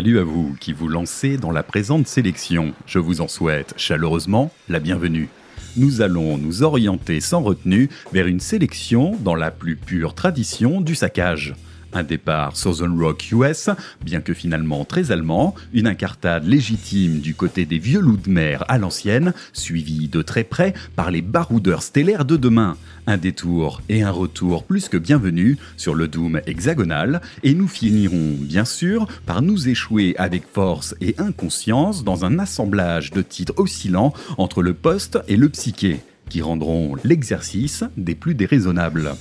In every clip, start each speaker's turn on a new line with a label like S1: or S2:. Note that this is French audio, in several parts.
S1: Salut à vous qui vous lancez dans la présente sélection. Je vous en souhaite chaleureusement la bienvenue. Nous allons nous orienter sans retenue vers une sélection dans la plus pure tradition du saccage. Un départ Southern Rock US, bien que finalement très allemand, une incartade légitime du côté des vieux loups de mer à l'ancienne, suivi de très près par les baroudeurs stellaires de demain. Un détour et un retour plus que bienvenus sur le Doom hexagonal, et nous finirons bien sûr par nous échouer avec force et inconscience dans un assemblage de titres oscillants entre le poste et le psyché, qui rendront l'exercice des plus déraisonnables.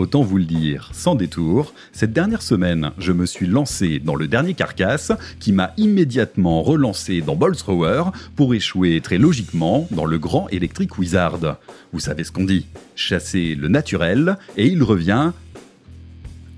S1: Autant vous le dire, sans détour, cette dernière semaine, je me suis lancé dans le dernier carcasse qui m'a immédiatement relancé dans Thrower pour échouer très logiquement dans le grand Electric Wizard. Vous savez ce qu'on dit, chasser le naturel et il revient.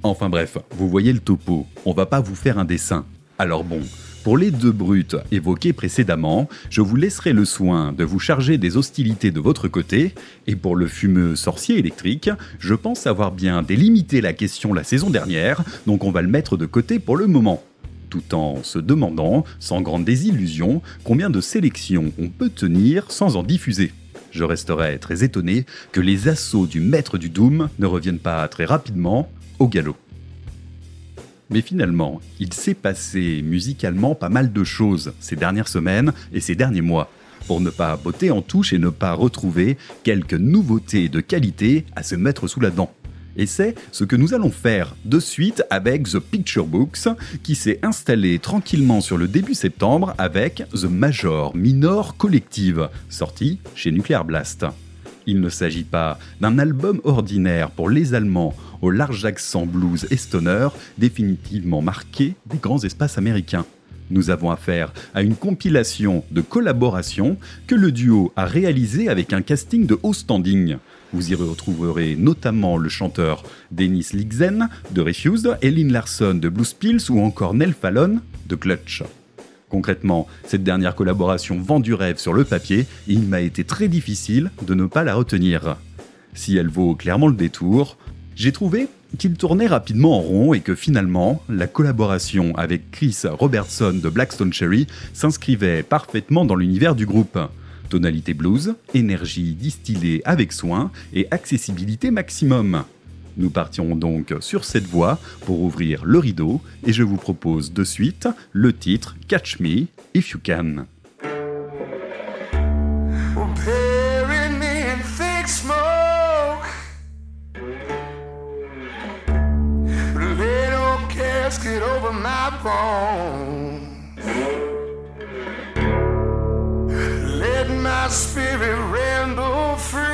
S1: Enfin bref, vous voyez le topo, on va pas vous faire un dessin. Alors bon, pour les deux brutes évoquées précédemment, je vous laisserai le soin de vous charger des hostilités de votre côté, et pour le fumeux sorcier électrique, je pense avoir bien délimité la question la saison dernière, donc on va le mettre de côté pour le moment tout en se demandant, sans grande désillusion, combien de sélections on peut tenir sans en diffuser. Je resterai très étonné que les assauts du maître du Doom ne reviennent pas très rapidement au galop. Mais finalement, il s'est passé musicalement pas mal de choses ces dernières semaines et ces derniers mois, pour ne pas botter en touche et ne pas retrouver quelques nouveautés de qualité à se mettre sous la dent. Et c'est ce que nous allons faire de suite avec The Picture Books, qui s'est installé tranquillement sur le début septembre avec The Major Minor Collective, sorti chez Nuclear Blast. Il ne s'agit pas d'un album ordinaire pour les Allemands au large accent blues et stoner, définitivement marqué des grands espaces américains. Nous avons affaire à une compilation de collaborations que le duo a réalisé avec un casting de haut standing. Vous y retrouverez notamment le chanteur Dennis Lixen de Refused, Ellen Larson de Blue Spills ou encore Nell Fallon de Clutch. Concrètement, cette dernière collaboration vend du rêve sur le papier et il m'a été très difficile de ne pas la retenir. Si elle vaut clairement le détour, j'ai trouvé qu'il tournait rapidement en rond et que finalement, la collaboration avec Chris Robertson de Blackstone Cherry s'inscrivait parfaitement dans l'univers du groupe. Tonalité blues, énergie distillée avec soin et accessibilité maximum. Nous partions donc sur cette voie pour ouvrir le rideau et je vous propose de suite le titre Catch Me If You Can. Let my spirit ramble free.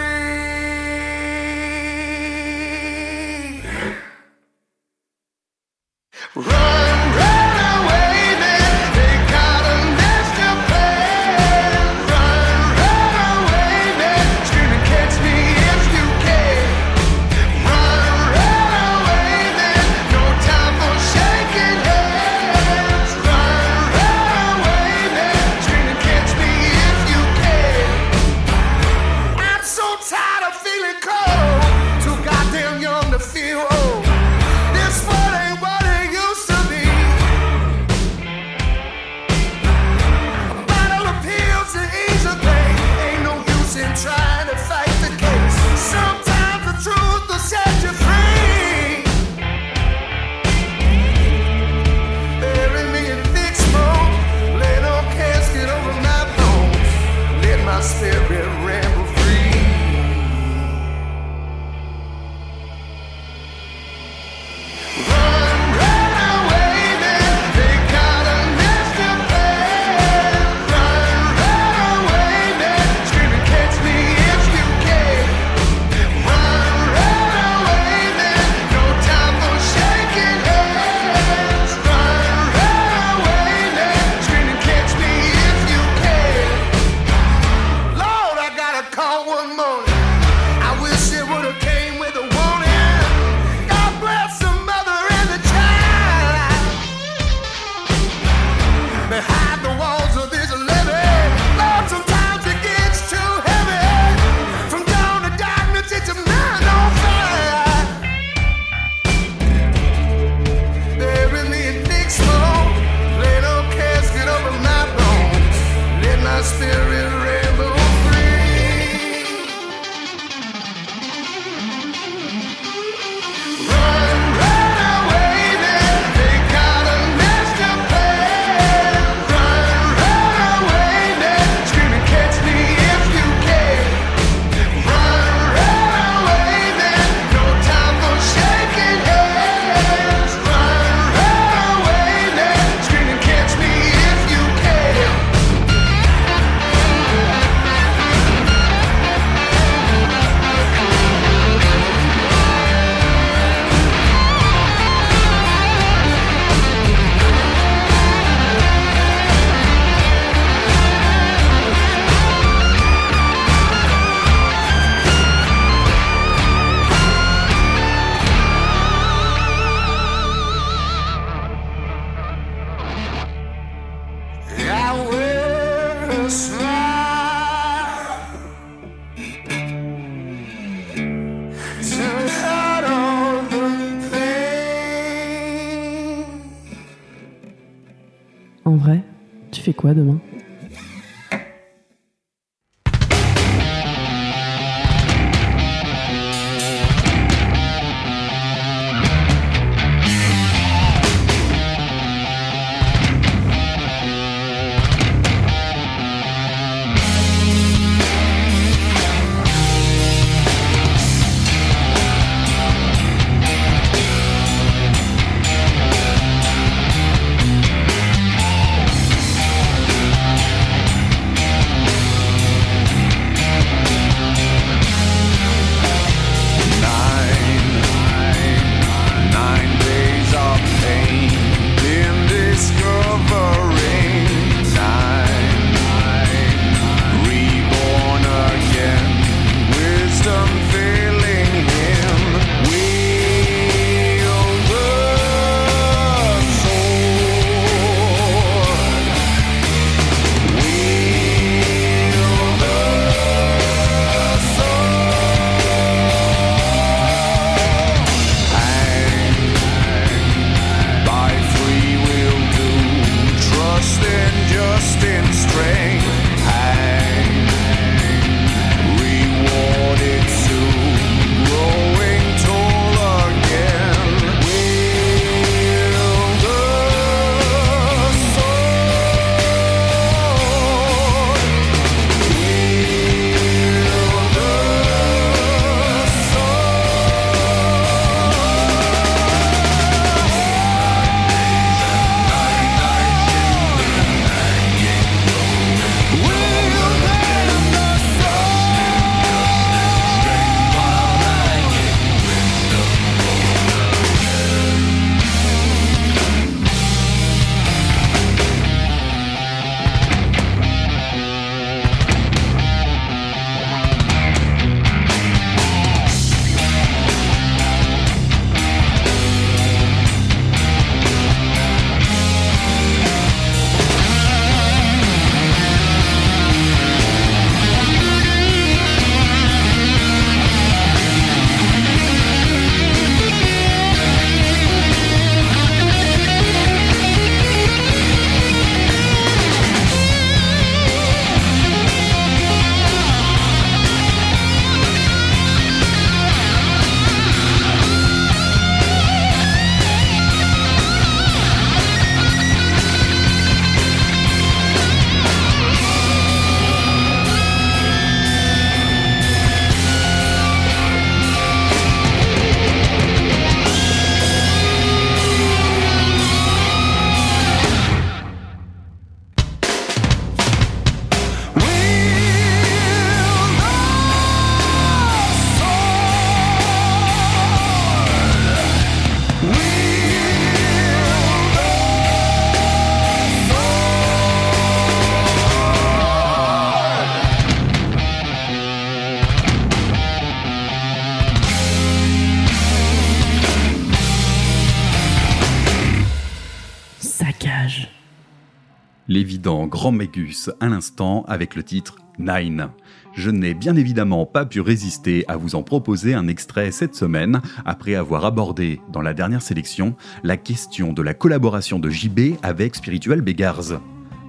S1: L'évident Grand Mégus à l'instant avec le titre Nine. Je n'ai bien évidemment pas pu résister à vous en proposer un extrait cette semaine, après avoir abordé dans la dernière sélection la question de la collaboration de JB avec Spiritual Beggars.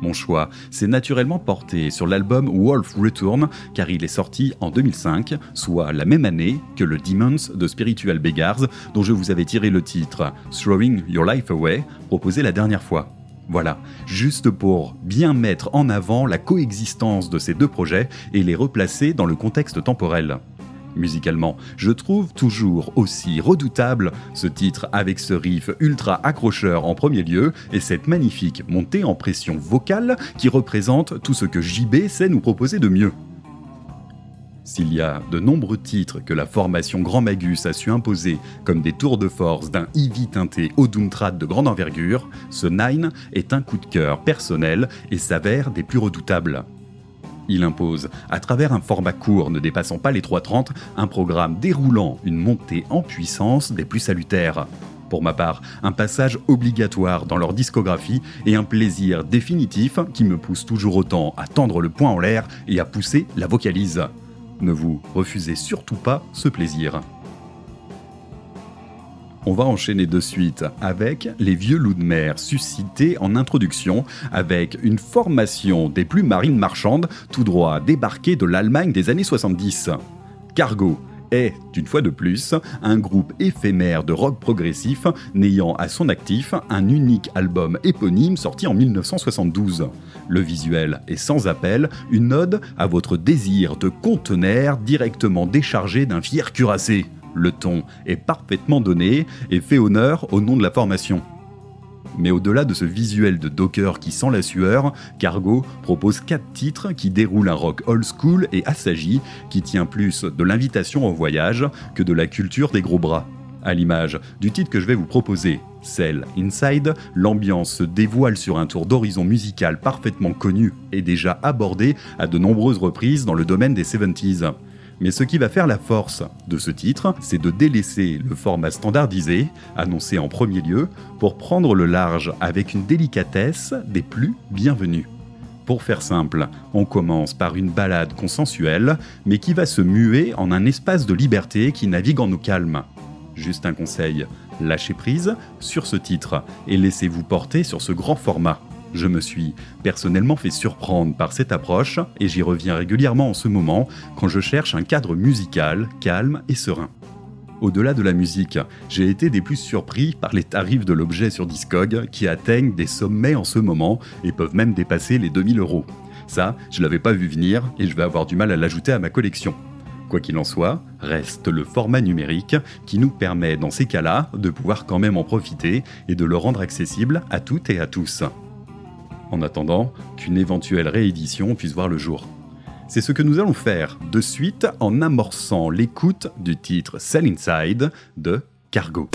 S1: Mon choix s'est naturellement porté sur l'album Wolf Return, car il est sorti en 2005, soit la même année que le Demons de Spiritual Beggars, dont je vous avais tiré le titre Throwing Your Life Away, proposé la dernière fois. Voilà, juste pour bien mettre en avant la coexistence de ces deux projets et les replacer dans le contexte temporel. Musicalement, je trouve toujours aussi redoutable ce titre avec ce riff ultra accrocheur en premier lieu et cette magnifique montée en pression vocale qui représente tout ce que JB sait nous proposer de mieux. S'il y a de nombreux titres que la formation Grand Magus a su imposer comme des tours de force d'un Eevee teinté au Doomtrad de grande envergure, ce Nine est un coup de cœur personnel et s'avère des plus redoutables. Il impose, à travers un format court ne dépassant pas les 3.30, un programme déroulant une montée en puissance des plus salutaires. Pour ma part, un passage obligatoire dans leur discographie et un plaisir définitif qui me pousse toujours autant à tendre le poing en l'air et à pousser la vocalise. Ne vous refusez surtout pas ce plaisir. On va enchaîner de suite avec les vieux loups de mer suscités en introduction avec une formation des plus marines marchandes tout droit débarquées de l'Allemagne des années 70. Cargo est, une fois de plus, un groupe éphémère de rock progressif n'ayant à son actif un unique album éponyme sorti en 1972. Le visuel est sans appel, une ode à votre désir de conteneur directement déchargé d'un fier cuirassé. Le ton est parfaitement donné et fait honneur au nom de la formation. Mais au-delà de ce visuel de Docker qui sent la sueur, Cargo propose 4 titres qui déroulent un rock old school et assagi qui tient plus de l'invitation au voyage que de la culture des gros bras. À l'image du titre que je vais vous proposer, Cell Inside, l'ambiance se dévoile sur un tour d'horizon musical parfaitement connu et déjà abordé à de nombreuses reprises dans le domaine des 70s. Mais ce qui va faire la force de ce titre, c'est de délaisser le format standardisé, annoncé en premier lieu, pour prendre le large avec une délicatesse des plus bienvenus. Pour faire simple, on commence par une balade consensuelle, mais qui va se muer en un espace de liberté qui navigue en eau calme. Juste un conseil, lâchez prise sur ce titre et laissez-vous porter sur ce grand format. Je me suis personnellement fait surprendre par cette approche et j'y reviens régulièrement en ce moment quand je cherche un cadre musical calme et serein. Au-delà de la musique, j'ai été des plus surpris par les tarifs de l'objet sur Discog qui atteignent des sommets en ce moment et peuvent même dépasser les 2000 euros. Ça, je l'avais pas vu venir et je vais avoir du mal à l'ajouter à ma collection. Quoi qu'il en soit, reste le format numérique qui nous permet dans ces cas-là de pouvoir quand même en profiter et de le rendre accessible à toutes et à tous en attendant qu'une éventuelle réédition puisse voir le jour. C'est ce que nous allons faire de suite en amorçant l'écoute du titre Sell Inside de Cargo.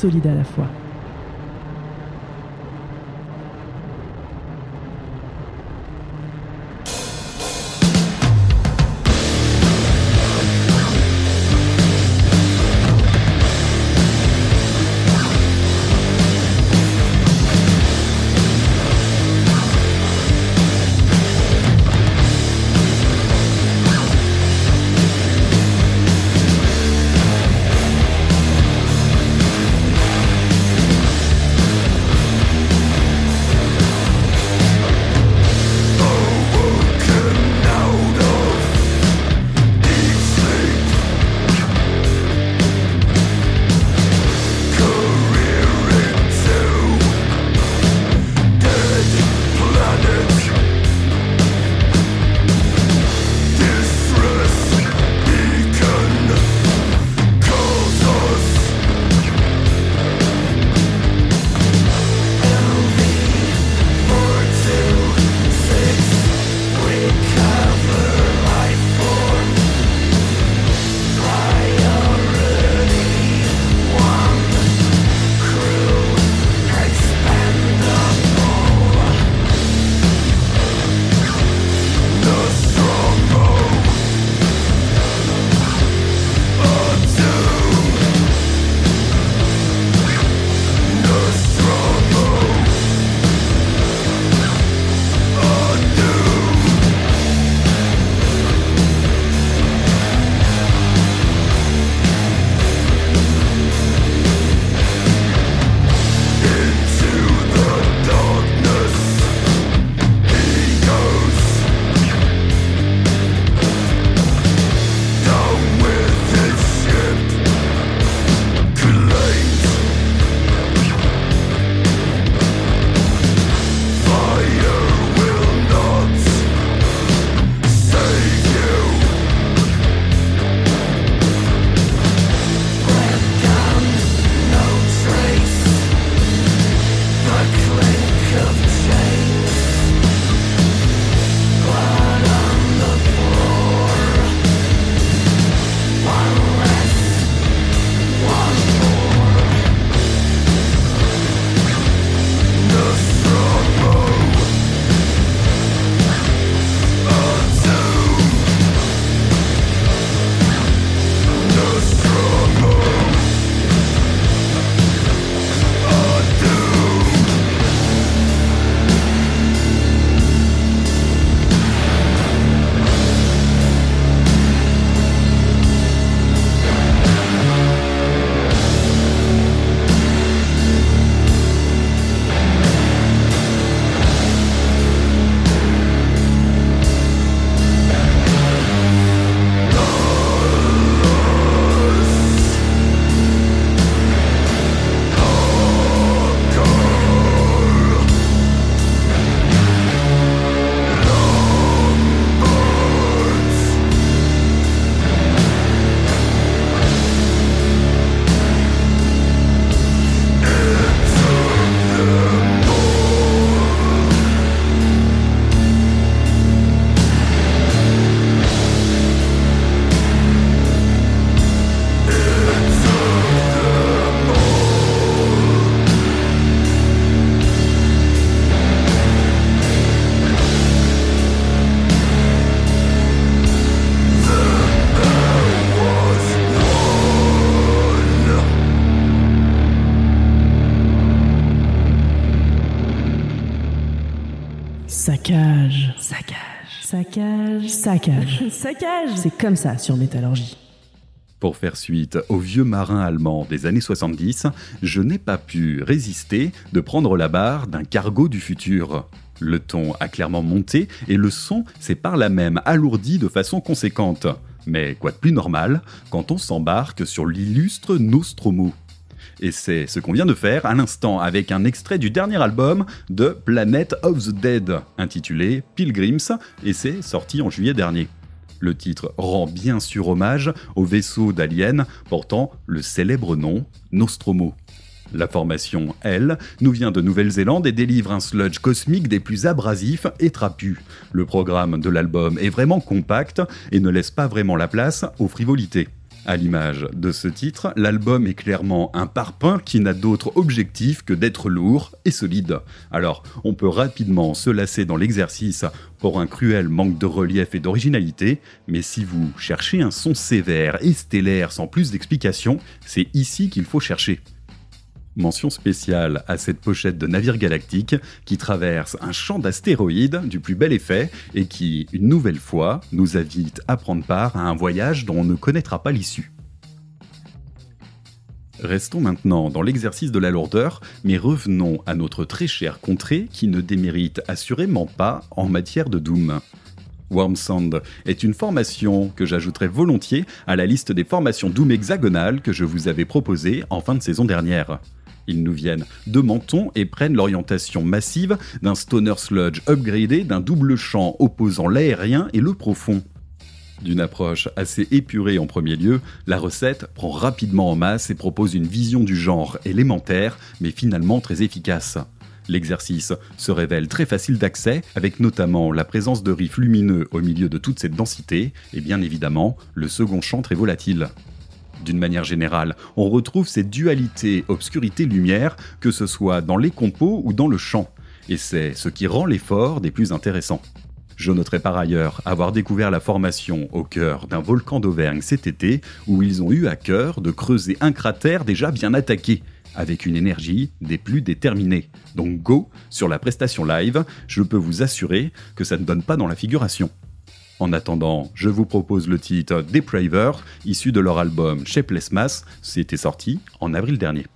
S2: Solide à la fois. Saccage. Saccage. C'est comme ça sur Métallurgie.
S1: Pour faire suite aux vieux marins allemands des années 70, je n'ai pas pu résister de prendre la barre d'un cargo du futur. Le ton a clairement monté et le son s'est par là même alourdi de façon conséquente. Mais quoi de plus normal quand on s'embarque sur l'illustre Nostromo? Et c'est ce qu'on vient de faire à l'instant avec un extrait du dernier album de Planet of the Dead, intitulé Pilgrims, et c'est sorti en juillet dernier. Le titre rend bien sûr hommage au vaisseau d'Alien portant le célèbre nom Nostromo. La formation, elle, nous vient de Nouvelle-Zélande et délivre un sludge cosmique des plus abrasifs et trapus. Le programme de l'album est vraiment compact et ne laisse pas vraiment la place aux frivolités. À l'image de ce titre, l'album est clairement un parpaing qui n'a d'autre objectif que d'être lourd et solide. Alors, on peut rapidement se lasser dans l'exercice pour un cruel manque de relief et d'originalité, mais si vous cherchez un son sévère et stellaire sans plus d'explication, c'est ici qu'il faut chercher. Mention spéciale à cette pochette de navire galactique qui traverse un champ d'astéroïdes du plus bel effet et qui, une nouvelle fois, nous invite à prendre part à un voyage dont on ne connaîtra pas l'issue. Restons maintenant dans l'exercice de la lourdeur, mais revenons à notre très chère contrée qui ne démérite assurément pas en matière de Doom. Wormsand est une formation que j'ajouterai volontiers à la liste des formations Doom hexagonales que je vous avais proposées en fin de saison dernière. Ils nous viennent de Menton et prennent l'orientation massive d'un stoner sludge upgradé d'un double champ opposant l'aérien et le profond. D'une approche assez épurée en premier lieu, la recette prend rapidement en masse et propose une vision du genre élémentaire, mais finalement très efficace. L'exercice se révèle très facile d'accès, avec notamment la présence de riffs lumineux au milieu de toute cette densité, et bien évidemment le second chant très volatile. D'une manière générale, on retrouve cette dualité obscurité-lumière, que ce soit dans les compos ou dans le chant, et c'est ce qui rend l'effort des plus intéressants. Je noterai par ailleurs avoir découvert la formation au cœur d'un volcan d'Auvergne cet été, où ils ont eu à cœur de creuser un cratère déjà bien attaqué, avec une énergie des plus déterminées. Donc go sur la prestation live, je peux vous assurer que ça ne donne pas dans la figuration. En attendant, je vous propose le titre Depraver, issu de leur album Shapeless Mass, c'était sorti en avril dernier.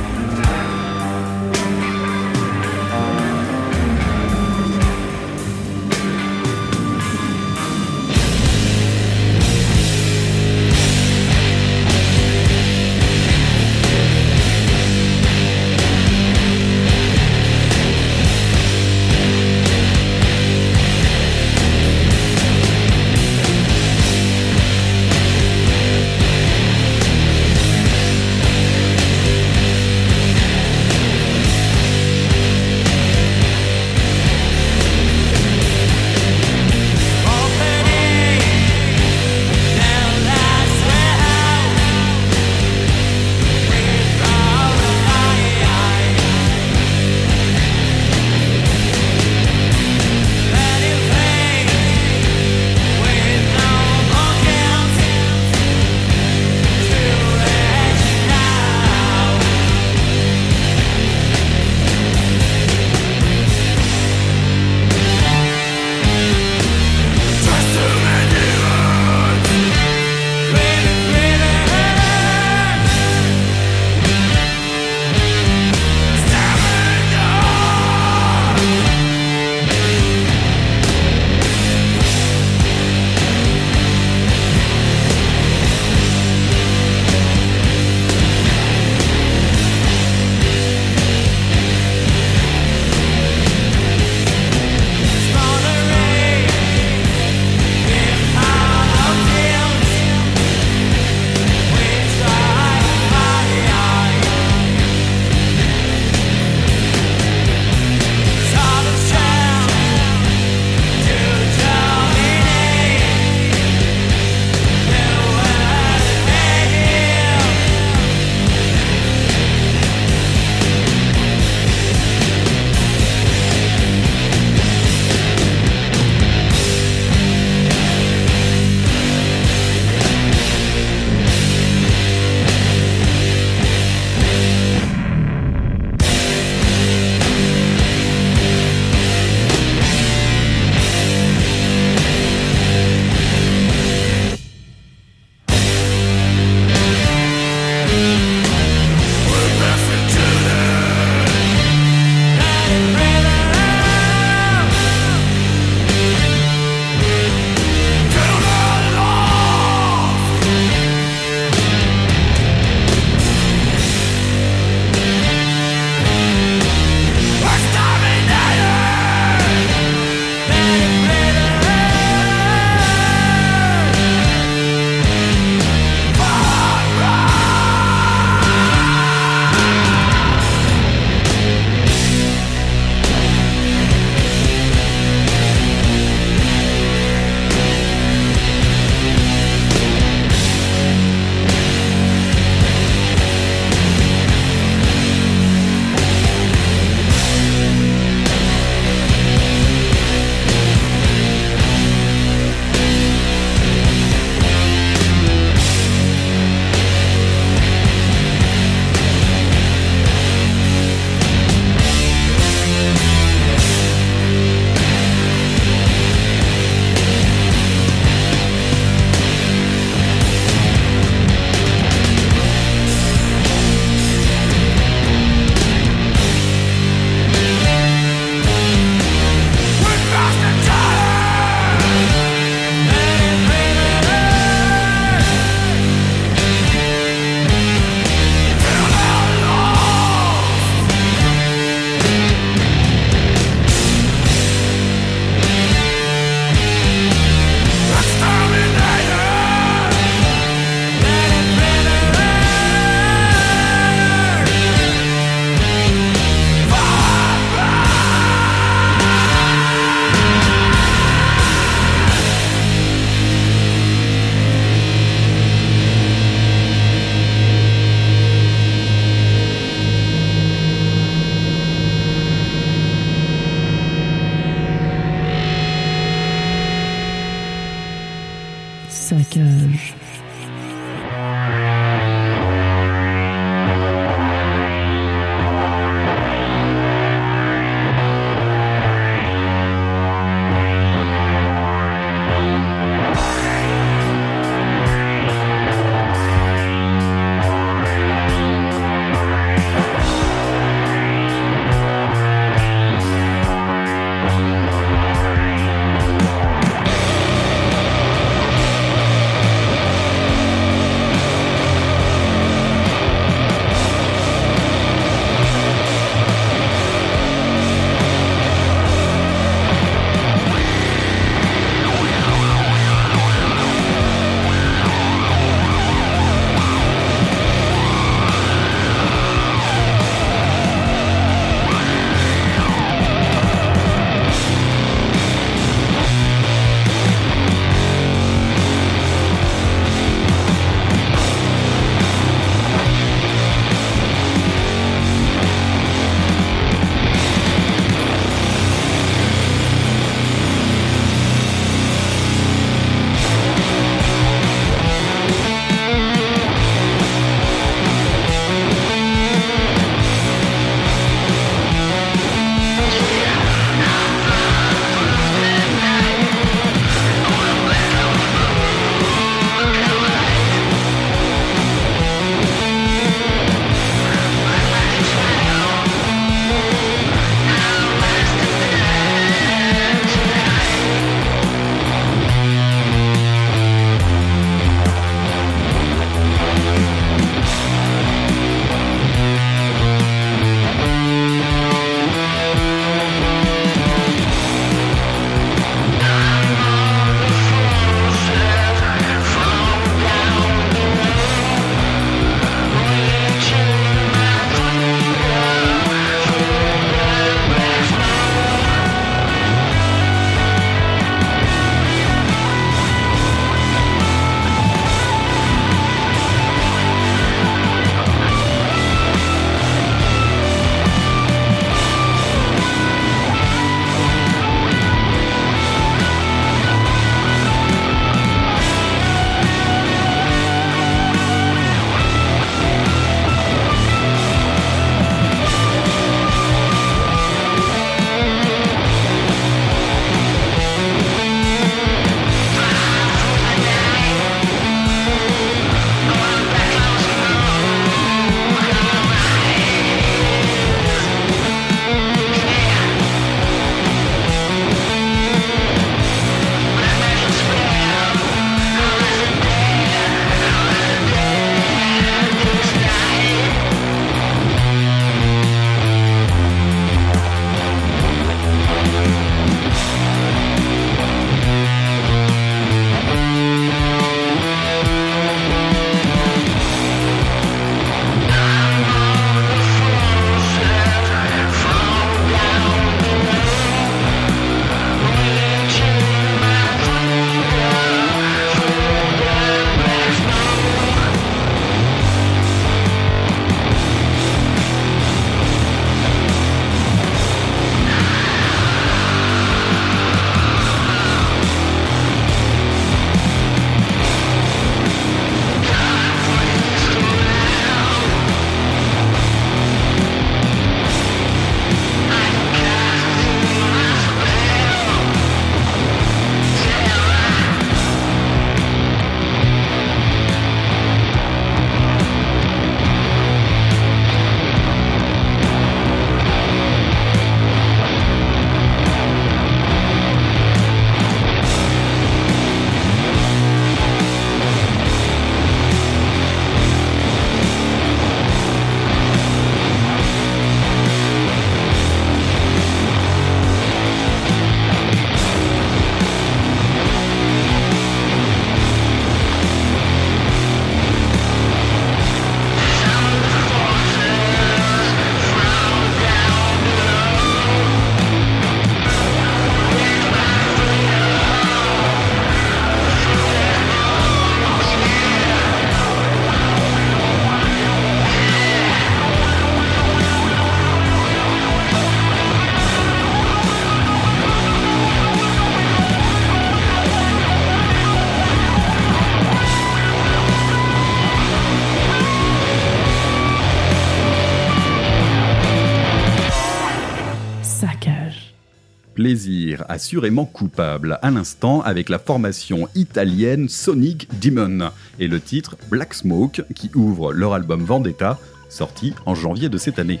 S1: Plaisir assurément coupable à l'instant avec la formation italienne Sonic Demon et le titre Black Smoke qui ouvre leur album Vendetta sorti en janvier de cette année.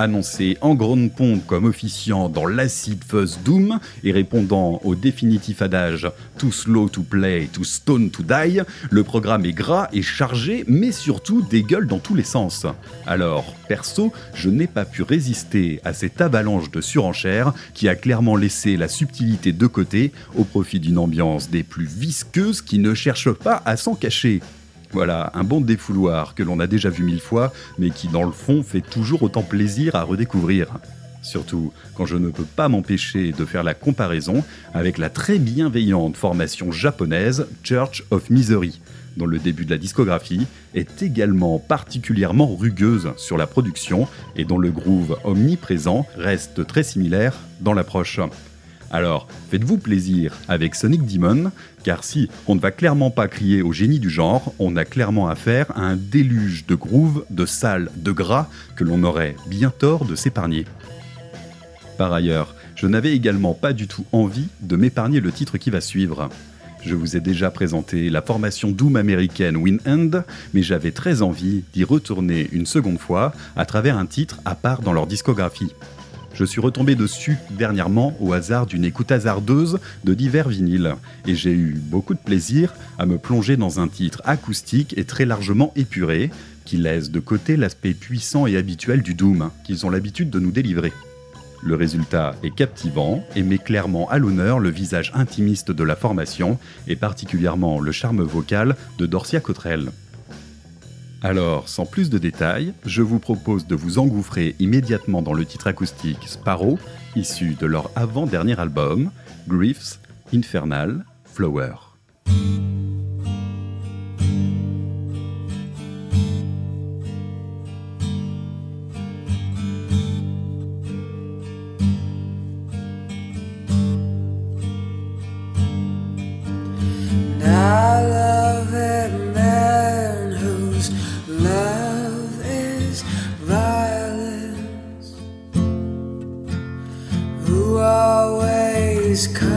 S1: Annoncé en grande pompe comme officiant dans l'acid fuzz doom et répondant au définitif adage Too slow to play, too stone to die, le programme est gras et chargé, mais surtout dégueule dans tous les sens. Alors, perso, je n'ai pas pu résister à cette avalanche de surenchères qui a clairement laissé la subtilité de côté au profit d'une ambiance des plus visqueuses qui ne cherche pas à s'en cacher. Voilà, un bon défouloir que l'on a déjà vu mille fois, mais qui dans le fond fait toujours autant plaisir à redécouvrir. Surtout quand je ne peux pas m'empêcher de faire la comparaison avec la très bienveillante formation japonaise Church of Misery, dont le début de la discographie est également particulièrement rugueuse sur la production et dont le groove omniprésent reste très similaire dans l'approche. Alors, faites-vous plaisir avec Sonic Demon, car si on ne va clairement pas crier au génie du genre, on a clairement affaire à un déluge de groove, de sale, de gras que l'on aurait bien tort de s'épargner. Par ailleurs, je n'avais également pas du tout envie de m'épargner le titre qui va suivre. Je vous ai déjà présenté la formation Doom américaine End, mais j'avais très envie d'y retourner une seconde fois à travers un titre à part dans leur discographie. Je suis retombé dessus dernièrement au hasard d'une écoute hasardeuse de divers vinyles, et j'ai eu beaucoup de plaisir à me plonger dans un titre acoustique et très largement épuré, qui laisse de côté l'aspect puissant et habituel du Doom qu'ils ont l'habitude de nous délivrer. Le résultat est captivant et met clairement à l'honneur le visage intimiste de la formation et particulièrement le charme vocal de Dorcia Cottrell. Alors, sans plus de détails, je vous propose de vous engouffrer immédiatement dans le titre acoustique Sparrow, issu de leur avant-dernier album, Griefs Infernal Flower.
S3: is
S2: coming.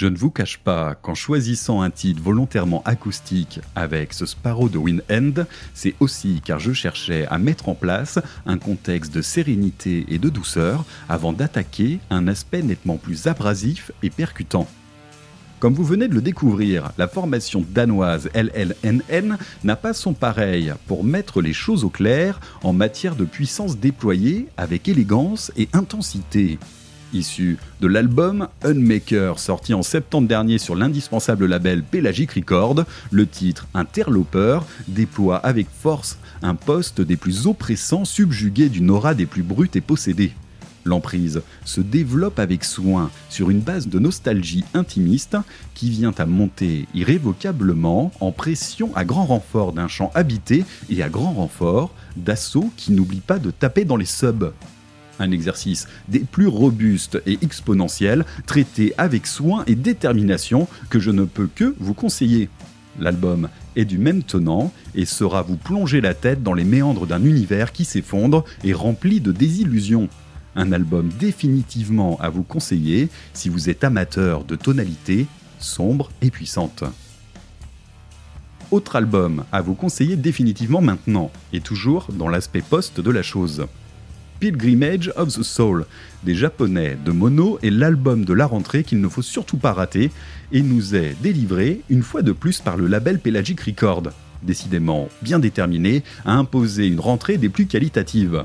S1: Je ne vous cache pas qu'en choisissant un titre volontairement acoustique avec ce Sparrow de Wind End, c'est aussi car je cherchais à mettre en place un contexte de sérénité et de douceur avant d'attaquer un aspect nettement plus abrasif et percutant. Comme vous venez de le découvrir, la formation danoise LLNN n'a pas son pareil pour mettre les choses au clair en matière de puissance déployée avec élégance et intensité. Issu de l'album Unmaker sorti en septembre dernier sur l'indispensable label Pelagic Record, le titre Interloper déploie avec force un poste des plus oppressants subjugué d'une aura des plus brutes et possédées. L'emprise se développe avec soin sur une base de nostalgie intimiste qui vient à monter irrévocablement en pression à grand renfort d'un champ habité et à grand renfort d'assaut qui n'oublie pas de taper dans les subs. Un exercice des plus robustes et exponentiels, traité avec soin et détermination que je ne peux que vous conseiller. L'album est du même tenant et saura vous plonger la tête dans les méandres d'un univers qui s'effondre et rempli de désillusions. Un album définitivement à vous conseiller si vous êtes amateur de tonalités sombres et puissantes. Autre album à vous conseiller définitivement maintenant, et toujours dans l'aspect post de la chose. Pilgrimage of the Soul des Japonais de Mono est l'album de la rentrée qu'il ne faut surtout pas rater et nous est délivré une fois de plus par le label Pelagic Record, décidément bien déterminé à imposer une rentrée des plus qualitatives.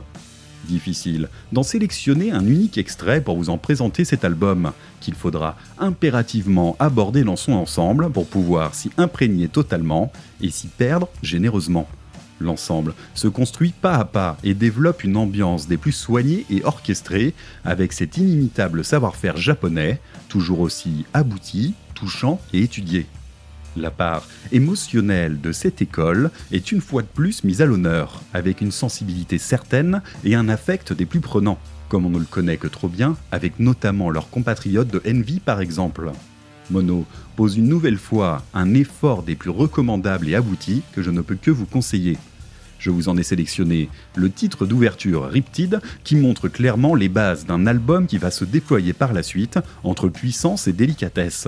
S1: Difficile d'en sélectionner un unique extrait pour vous en présenter cet album, qu'il faudra impérativement aborder dans son ensemble pour pouvoir s'y imprégner totalement et s'y perdre généreusement. L'ensemble se construit pas à pas et développe une ambiance des plus soignées et orchestrées avec cet inimitable savoir-faire japonais, toujours aussi abouti, touchant et étudié. La part émotionnelle de cette école est une fois de plus mise à l'honneur, avec une sensibilité certaine et un affect des plus prenants, comme on ne le connaît que trop bien, avec notamment leurs compatriotes de Envy par exemple. Mono une nouvelle fois un effort des plus recommandables et aboutis que je ne peux que vous conseiller. Je vous en ai sélectionné le titre d'ouverture Riptide qui montre clairement les bases d'un album qui va se déployer par la suite entre puissance et délicatesse.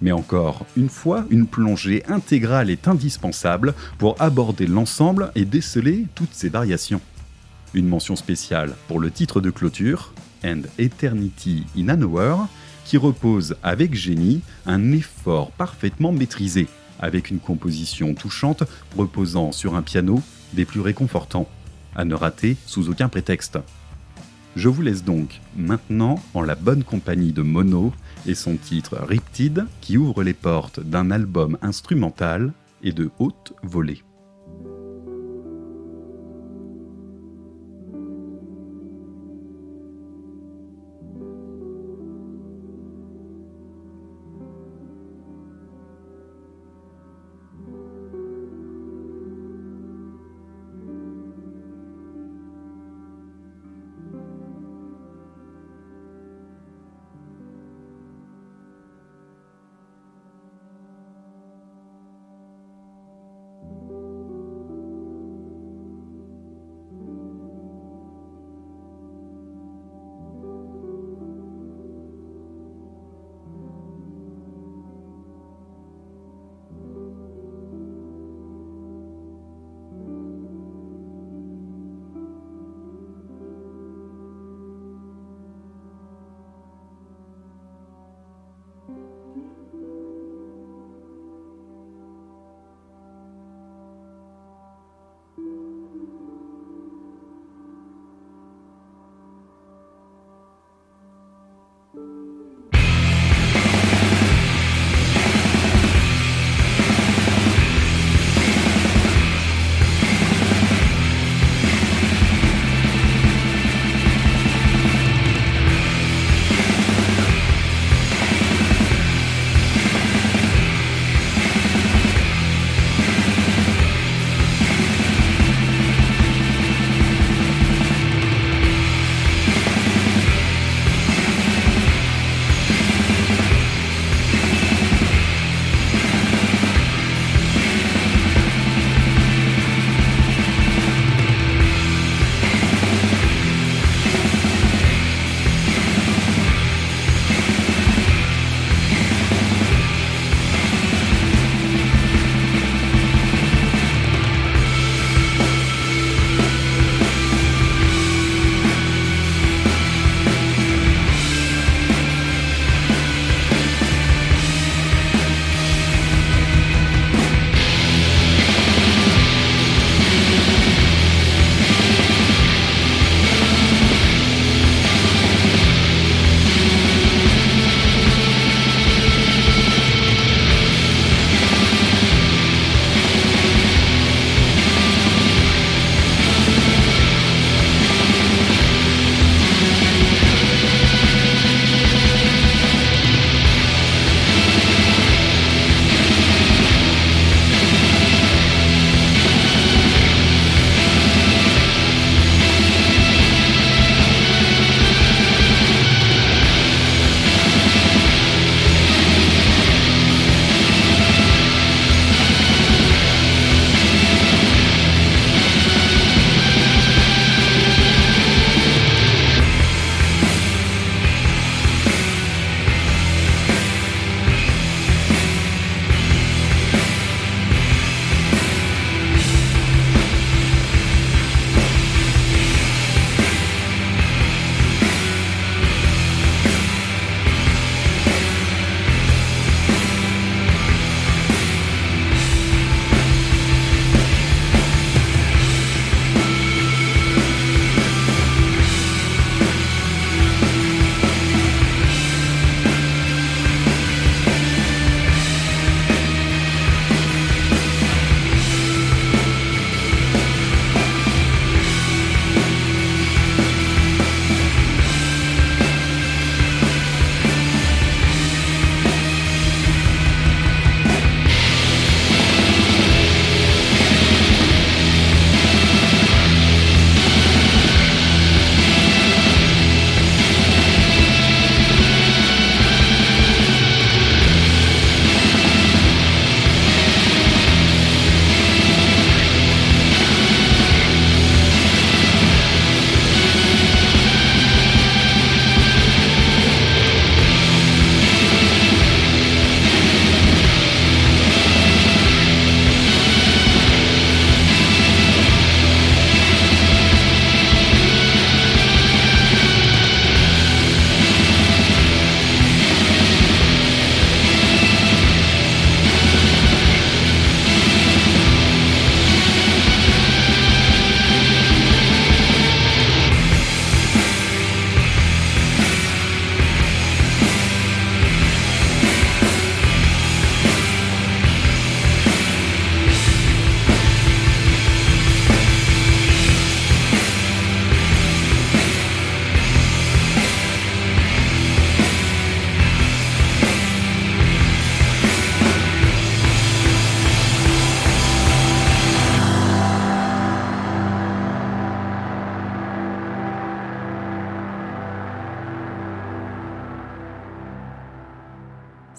S1: Mais encore une fois, une plongée intégrale est indispensable pour aborder l'ensemble et déceler toutes ses variations. Une mention spéciale pour le titre de clôture, And Eternity in an Hour, qui repose avec génie un effort parfaitement maîtrisé, avec une composition touchante reposant sur un piano des plus réconfortants, à ne rater sous aucun prétexte. Je vous laisse donc maintenant en la bonne compagnie de Mono et son titre Riptide qui ouvre les portes d'un album instrumental et de haute volée.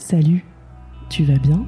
S4: Salut, tu vas bien?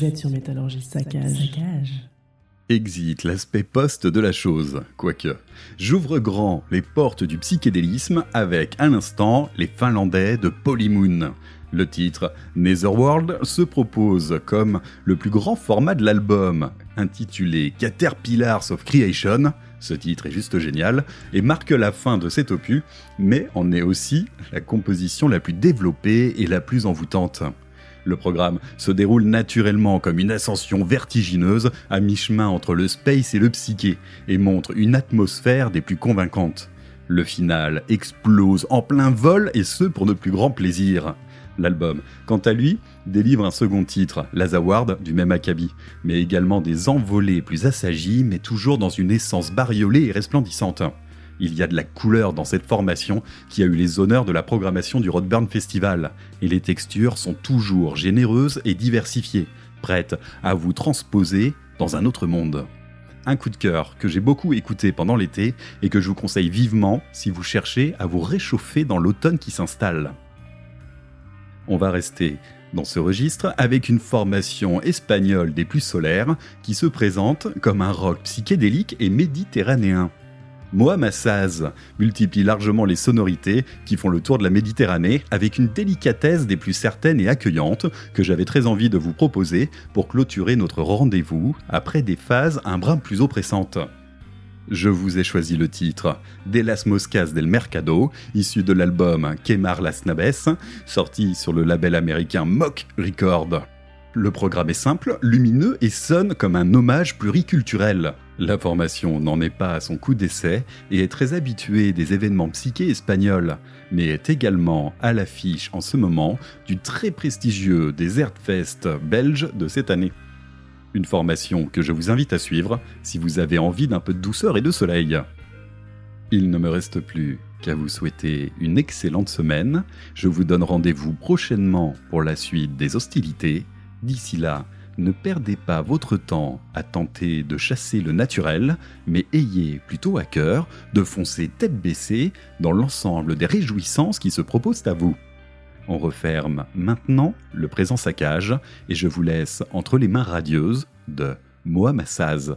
S2: Vous êtes sur Métallurgie Saccage. Saccage.
S1: Exit l'aspect poste de la chose, quoique. J'ouvre grand les portes du psychédélisme avec, à l'instant, les Finlandais de Polymoon. Le titre Netherworld se propose comme le plus grand format de l'album, intitulé Caterpillars of Creation. Ce titre est juste génial et marque la fin de cet opus, mais en est aussi la composition la plus développée et la plus envoûtante. Le programme se déroule naturellement comme une ascension vertigineuse à mi-chemin entre le space et le psyché et montre une atmosphère des plus convaincantes. Le final explose en plein vol et ce pour notre plus grand plaisir. L'album, quant à lui, délivre un second titre, Lazaward, du même acabit, mais également des envolées plus assagies, mais toujours dans une essence bariolée et resplendissante. Il y a de la couleur dans cette formation qui a eu les honneurs de la programmation du Rodburn Festival, et les textures sont toujours généreuses et diversifiées, prêtes à vous transposer dans un autre monde. Un coup de cœur que j'ai beaucoup écouté pendant l'été et que je vous conseille vivement si vous cherchez à vous réchauffer dans l'automne qui s'installe. On va rester dans ce registre avec une formation espagnole des plus solaires qui se présente comme un rock psychédélique et méditerranéen. Mohamed multiplie largement les sonorités qui font le tour de la Méditerranée avec une délicatesse des plus certaines et accueillantes que j'avais très envie de vous proposer pour clôturer notre rendez-vous après des phases un brin plus oppressantes. Je vous ai choisi le titre De las Moscas del Mercado, issu de l'album Quemar las Naves, sorti sur le label américain Mock Record. Le programme est simple, lumineux et sonne comme un hommage pluriculturel. La formation n'en est pas à son coup d'essai et est très habituée des événements psychés espagnols, mais est également à l'affiche en ce moment du très prestigieux Desert Fest belge de cette année. Une formation que je vous invite à suivre si vous avez envie d'un peu de douceur et de soleil. Il ne me reste plus qu'à vous souhaiter une excellente semaine. Je vous donne rendez-vous prochainement pour la suite des hostilités. D'ici là, ne perdez pas votre temps à tenter de chasser le naturel, mais ayez plutôt à cœur de foncer tête baissée dans l'ensemble des réjouissances qui se proposent à vous. On referme maintenant le présent saccage et je vous laisse entre les mains radieuses de Mohamed Saz.